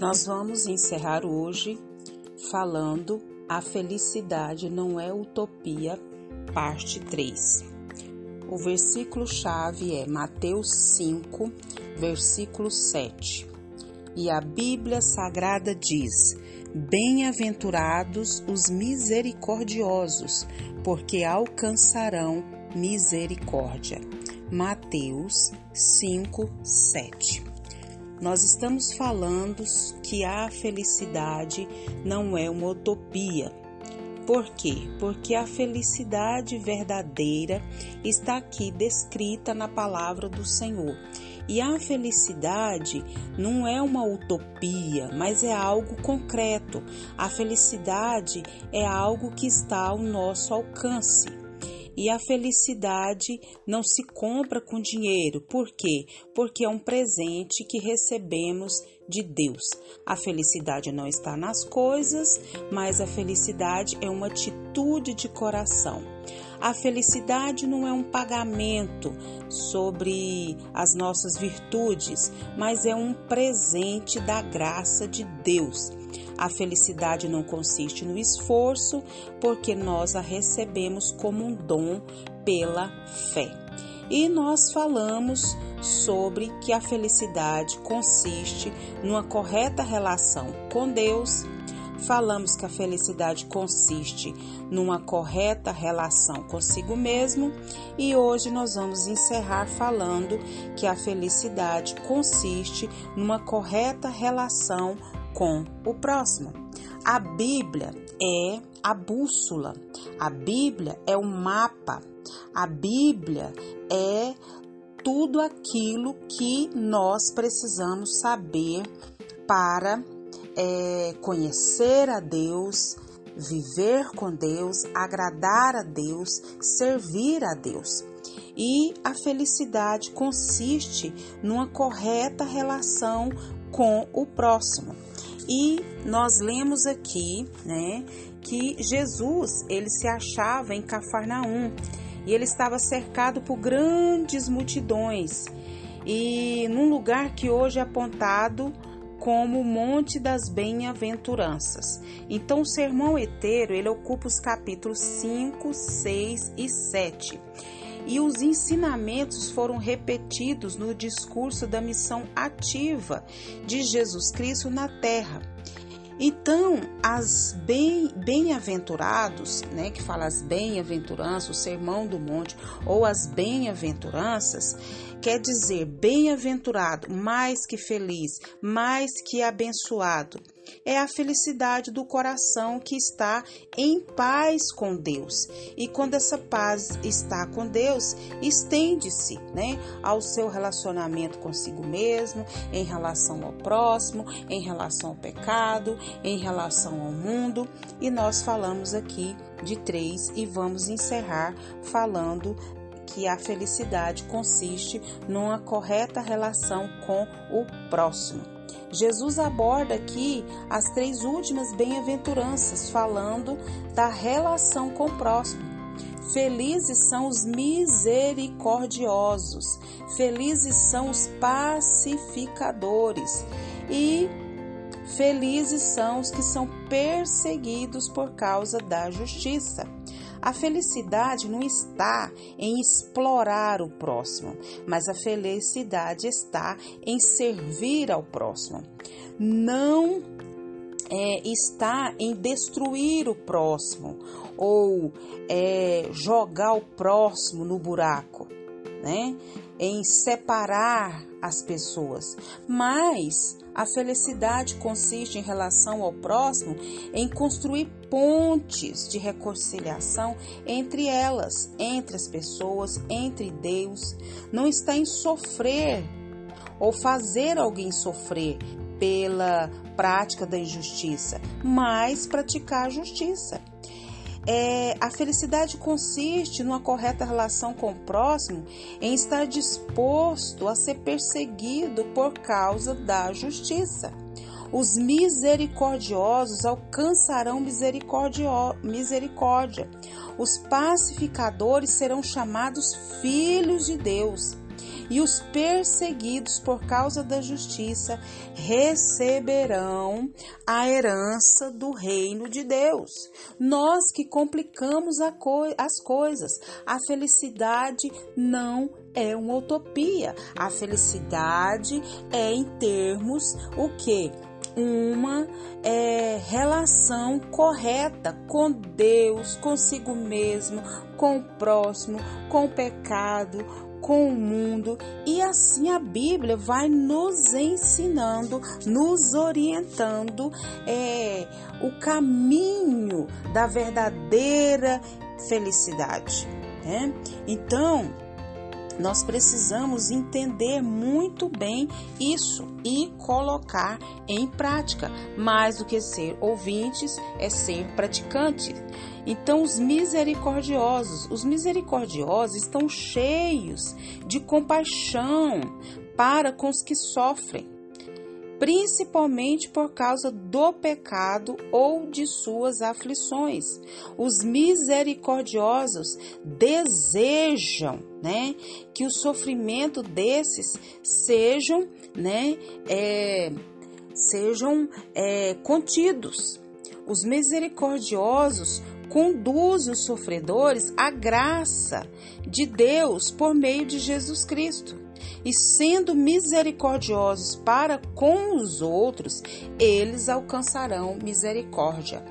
Nós vamos encerrar hoje falando A Felicidade Não é Utopia, parte 3. O versículo-chave é Mateus 5, versículo 7. E a Bíblia Sagrada diz: Bem-aventurados os misericordiosos, porque alcançarão misericórdia. Mateus 5, 7. Nós estamos falando que a felicidade não é uma utopia. Por quê? Porque a felicidade verdadeira está aqui descrita na palavra do Senhor. E a felicidade não é uma utopia, mas é algo concreto. A felicidade é algo que está ao nosso alcance. E a felicidade não se compra com dinheiro. Por quê? Porque é um presente que recebemos de Deus. A felicidade não está nas coisas, mas a felicidade é uma atitude de coração. A felicidade não é um pagamento sobre as nossas virtudes, mas é um presente da graça de Deus. A felicidade não consiste no esforço, porque nós a recebemos como um dom pela fé. E nós falamos sobre que a felicidade consiste numa correta relação com Deus. Falamos que a felicidade consiste numa correta relação consigo mesmo e hoje nós vamos encerrar falando que a felicidade consiste numa correta relação com o próximo. A Bíblia é a bússola, a Bíblia é o mapa, a Bíblia é tudo aquilo que nós precisamos saber para é, conhecer a Deus, viver com Deus, agradar a Deus, servir a Deus. E a felicidade consiste numa correta relação com o próximo. E nós lemos aqui, né, que Jesus, ele se achava em Cafarnaum e ele estava cercado por grandes multidões e num lugar que hoje é apontado como o Monte das Bem-aventuranças. Então, o sermão eteiro, ele ocupa os capítulos 5, 6 e 7 e os ensinamentos foram repetidos no discurso da missão ativa de Jesus Cristo na terra. Então, as bem-aventurados, bem né, que fala as bem-aventuranças, o sermão do monte, ou as bem-aventuranças, quer dizer bem-aventurado, mais que feliz, mais que abençoado é a felicidade do coração que está em paz com Deus. E quando essa paz está com Deus, estende-se, né, ao seu relacionamento consigo mesmo, em relação ao próximo, em relação ao pecado, em relação ao mundo. E nós falamos aqui de três e vamos encerrar falando que a felicidade consiste numa correta relação com o próximo. Jesus aborda aqui as três últimas bem-aventuranças, falando da relação com o próximo. Felizes são os misericordiosos, felizes são os pacificadores e felizes são os que são perseguidos por causa da justiça. A felicidade não está em explorar o próximo, mas a felicidade está em servir ao próximo. Não é, está em destruir o próximo ou é, jogar o próximo no buraco, né? Em separar as pessoas, mas a felicidade consiste em relação ao próximo em construir pontes de reconciliação entre elas, entre as pessoas, entre Deus. Não está em sofrer ou fazer alguém sofrer pela prática da injustiça, mas praticar a justiça. É, a felicidade consiste numa correta relação com o próximo, em estar disposto a ser perseguido por causa da justiça. Os misericordiosos alcançarão misericórdia. Os pacificadores serão chamados filhos de Deus. E os perseguidos por causa da justiça receberão a herança do reino de Deus. Nós que complicamos co as coisas, a felicidade não é uma utopia. A felicidade é em termos o que? uma é, relação correta com Deus, consigo mesmo, com o próximo, com o pecado, com o mundo, e assim a Bíblia vai nos ensinando, nos orientando é, o caminho da verdadeira felicidade. Né? Então, nós precisamos entender muito bem isso e colocar em prática. Mais do que ser ouvintes, é ser praticantes. Então, os misericordiosos, os misericordiosos estão cheios de compaixão para com os que sofrem principalmente por causa do pecado ou de suas aflições. Os misericordiosos desejam, né, que o sofrimento desses sejam, né, é, sejam é, contidos. Os misericordiosos conduzem os sofredores à graça de Deus por meio de Jesus Cristo e sendo misericordiosos para com os outros, eles alcançarão misericórdia.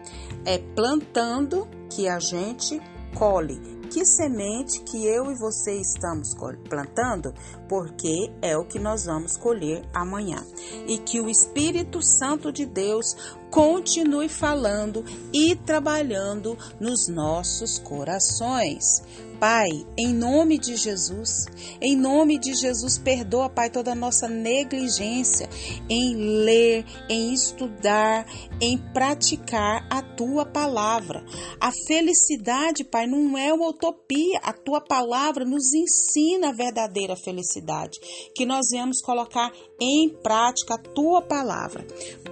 É plantando que a gente colhe. Que semente que eu e você estamos plantando? Porque é o que nós vamos colher amanhã. E que o Espírito Santo de Deus continue falando e trabalhando nos nossos corações. Pai, em nome de Jesus, em nome de Jesus, perdoa, Pai, toda a nossa negligência em ler, em estudar, em praticar a tua palavra. A felicidade, Pai, não é uma utopia. A tua palavra nos ensina a verdadeira felicidade. Que nós venhamos colocar em prática a tua palavra.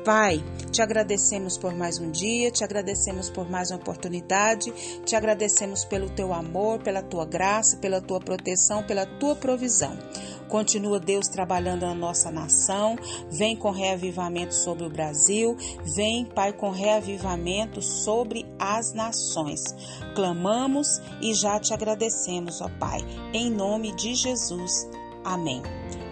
Pai, te agradecemos por mais um dia, te agradecemos por mais uma oportunidade, te agradecemos pelo teu amor, pela tua graça, pela tua proteção, pela tua provisão. Continua Deus trabalhando na nossa nação. Vem com reavivamento sobre o Brasil. Vem, Pai, com reavivamento sobre as nações. Clamamos e já te agradecemos, ó Pai. Em nome de Jesus. Amém.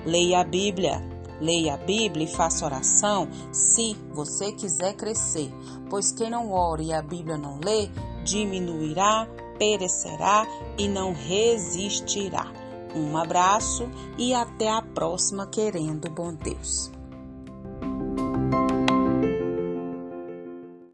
Leia a Bíblia. Leia a Bíblia e faça oração se você quiser crescer, pois quem não ora e a Bíblia não lê, diminuirá, perecerá e não resistirá. Um abraço e até a próxima, querendo bom Deus.